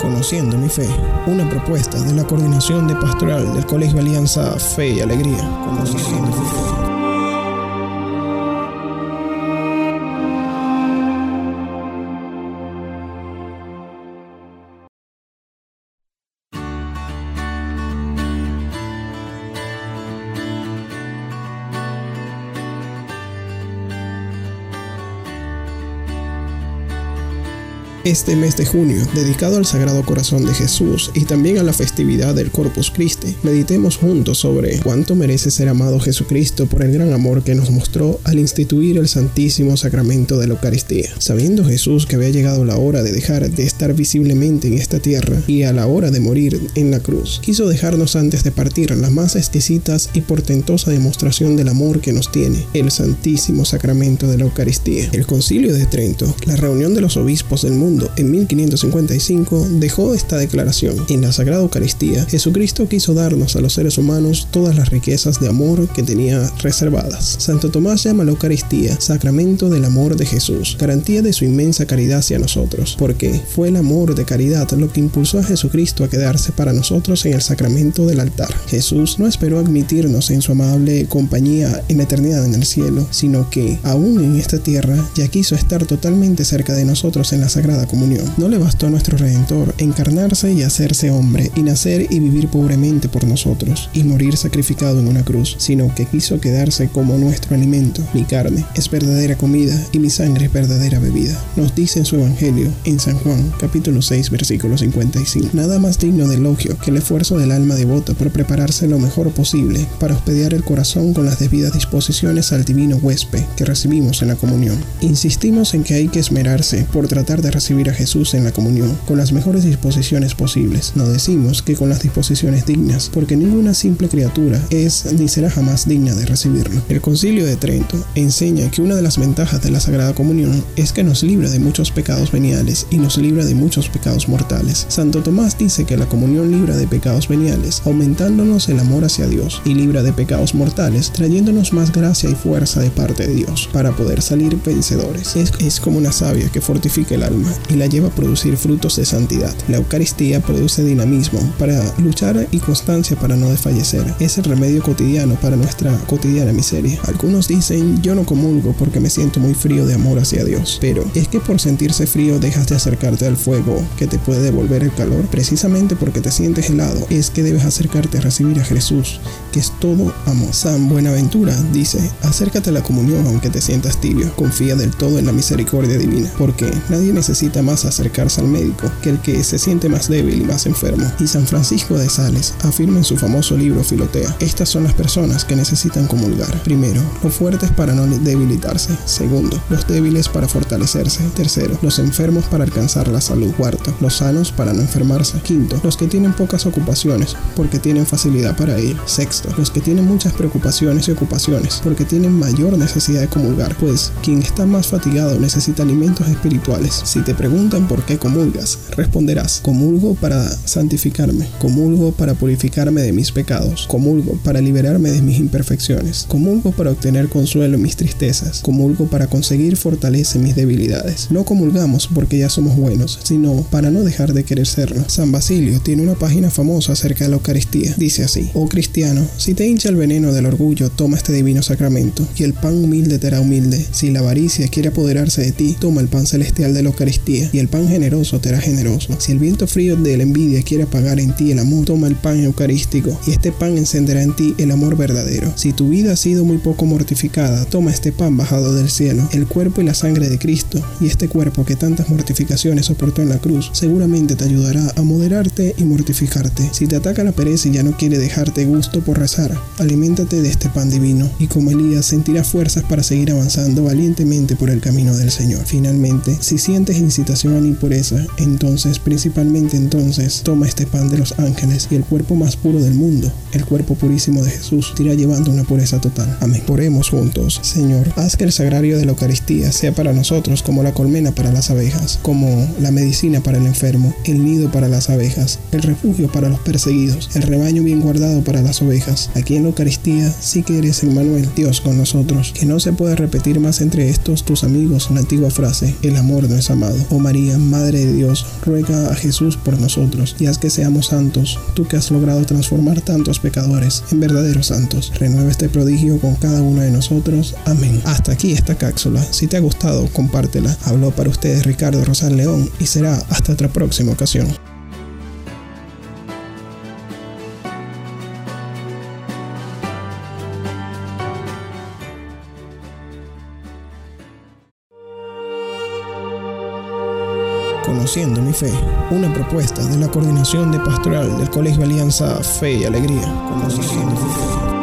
Conociendo mi fe, una propuesta de la coordinación de pastoral del Colegio Alianza Fe y Alegría. Conociendo mi fe. Este mes de junio, dedicado al Sagrado Corazón de Jesús y también a la festividad del Corpus Christi, meditemos juntos sobre cuánto merece ser amado Jesucristo por el gran amor que nos mostró al instituir el Santísimo Sacramento de la Eucaristía. Sabiendo Jesús que había llegado la hora de dejar de estar visiblemente en esta tierra y a la hora de morir en la cruz, quiso dejarnos antes de partir la más exquisitas y portentosa demostración del amor que nos tiene, el Santísimo Sacramento de la Eucaristía. El Concilio de Trento, la reunión de los obispos del mundo, en 1555 dejó esta declaración. En la Sagrada Eucaristía, Jesucristo quiso darnos a los seres humanos todas las riquezas de amor que tenía reservadas. Santo Tomás llama la Eucaristía sacramento del amor de Jesús, garantía de su inmensa caridad hacia nosotros, porque fue el amor de caridad lo que impulsó a Jesucristo a quedarse para nosotros en el sacramento del altar. Jesús no esperó admitirnos en su amable compañía en la eternidad en el cielo, sino que, aún en esta tierra, ya quiso estar totalmente cerca de nosotros en la Sagrada comunión. No le bastó a nuestro Redentor encarnarse y hacerse hombre, y nacer y vivir pobremente por nosotros, y morir sacrificado en una cruz, sino que quiso quedarse como nuestro alimento. Mi carne es verdadera comida y mi sangre es verdadera bebida. Nos dice en su Evangelio, en San Juan, capítulo 6, versículo 55. Nada más digno de elogio que el esfuerzo del alma devota por prepararse lo mejor posible para hospedar el corazón con las debidas disposiciones al divino huésped que recibimos en la comunión. Insistimos en que hay que esmerarse por tratar de recibir a Jesús en la comunión con las mejores disposiciones posibles. No decimos que con las disposiciones dignas, porque ninguna simple criatura es ni será jamás digna de recibirlo. El Concilio de Trento enseña que una de las ventajas de la Sagrada Comunión es que nos libra de muchos pecados veniales y nos libra de muchos pecados mortales. Santo Tomás dice que la comunión libra de pecados veniales, aumentándonos el amor hacia Dios, y libra de pecados mortales, trayéndonos más gracia y fuerza de parte de Dios, para poder salir vencedores. Es, es como una savia que fortifica el alma y la lleva a producir frutos de santidad. La Eucaristía produce dinamismo para luchar y constancia para no desfallecer. Es el remedio cotidiano para nuestra cotidiana miseria. Algunos dicen yo no comulgo porque me siento muy frío de amor hacia Dios, pero es que por sentirse frío dejas de acercarte al fuego que te puede devolver el calor. Precisamente porque te sientes helado es que debes acercarte a recibir a Jesús, es todo amor. San Buenaventura dice, acércate a la comunión aunque te sientas tibio, confía del todo en la misericordia divina, porque nadie necesita más acercarse al médico que el que se siente más débil y más enfermo. Y San Francisco de Sales afirma en su famoso libro Filotea, estas son las personas que necesitan comulgar. Primero, los fuertes para no debilitarse. Segundo, los débiles para fortalecerse. Tercero, los enfermos para alcanzar la salud. Cuarto, los sanos para no enfermarse. Quinto, los que tienen pocas ocupaciones porque tienen facilidad para ir. Sexto, los que tienen muchas preocupaciones y ocupaciones porque tienen mayor necesidad de comulgar, pues quien está más fatigado necesita alimentos espirituales. Si te preguntan por qué comulgas, responderás, comulgo para santificarme, comulgo para purificarme de mis pecados, comulgo para liberarme de mis imperfecciones, comulgo para obtener consuelo en mis tristezas, comulgo para conseguir fortaleza en mis debilidades. No comulgamos porque ya somos buenos, sino para no dejar de querer serlo. San Basilio tiene una página famosa acerca de la Eucaristía. Dice así, oh cristiano, si te hincha el veneno del orgullo, toma este divino sacramento, y el pan humilde te hará humilde. Si la avaricia quiere apoderarse de ti, toma el pan celestial de la Eucaristía, y el pan generoso te hará generoso. Si el viento frío de la envidia quiere apagar en ti el amor, toma el pan eucarístico y este pan encenderá en ti el amor verdadero. Si tu vida ha sido muy poco mortificada, toma este pan bajado del cielo, el cuerpo y la sangre de Cristo, y este cuerpo que tantas mortificaciones soportó en la cruz, seguramente te ayudará a moderarte y mortificarte. Si te ataca la pereza y ya no quiere dejarte gusto por rezar, aliméntate de este pan divino, y como Elías sentirás fuerzas para seguir avanzando valientemente por el camino del Señor. Finalmente, si sientes incitación ni impureza, entonces, principalmente entonces, toma este pan de los ángeles y el cuerpo más puro del mundo, el cuerpo purísimo de Jesús, te irá llevando una pureza total. Amén. Oremos juntos. Señor, haz que el sagrario de la Eucaristía sea para nosotros como la colmena para las abejas, como la medicina para el enfermo, el nido para las abejas, el refugio para los perseguidos, el rebaño bien guardado para las ovejas Aquí en la Eucaristía sí que eres Emmanuel, Dios con nosotros, que no se puede repetir más entre estos tus amigos la antigua frase, el amor no es amado. Oh María, Madre de Dios, ruega a Jesús por nosotros y haz que seamos santos, tú que has logrado transformar tantos pecadores en verdaderos santos. Renueva este prodigio con cada uno de nosotros. Amén. Hasta aquí esta cápsula. Si te ha gustado, compártela. Habló para ustedes Ricardo Rosal León y será hasta otra próxima ocasión. Conociendo mi fe, una propuesta de la Coordinación de Pastoral del Colegio Alianza Fe y Alegría. Conociendo mi fe.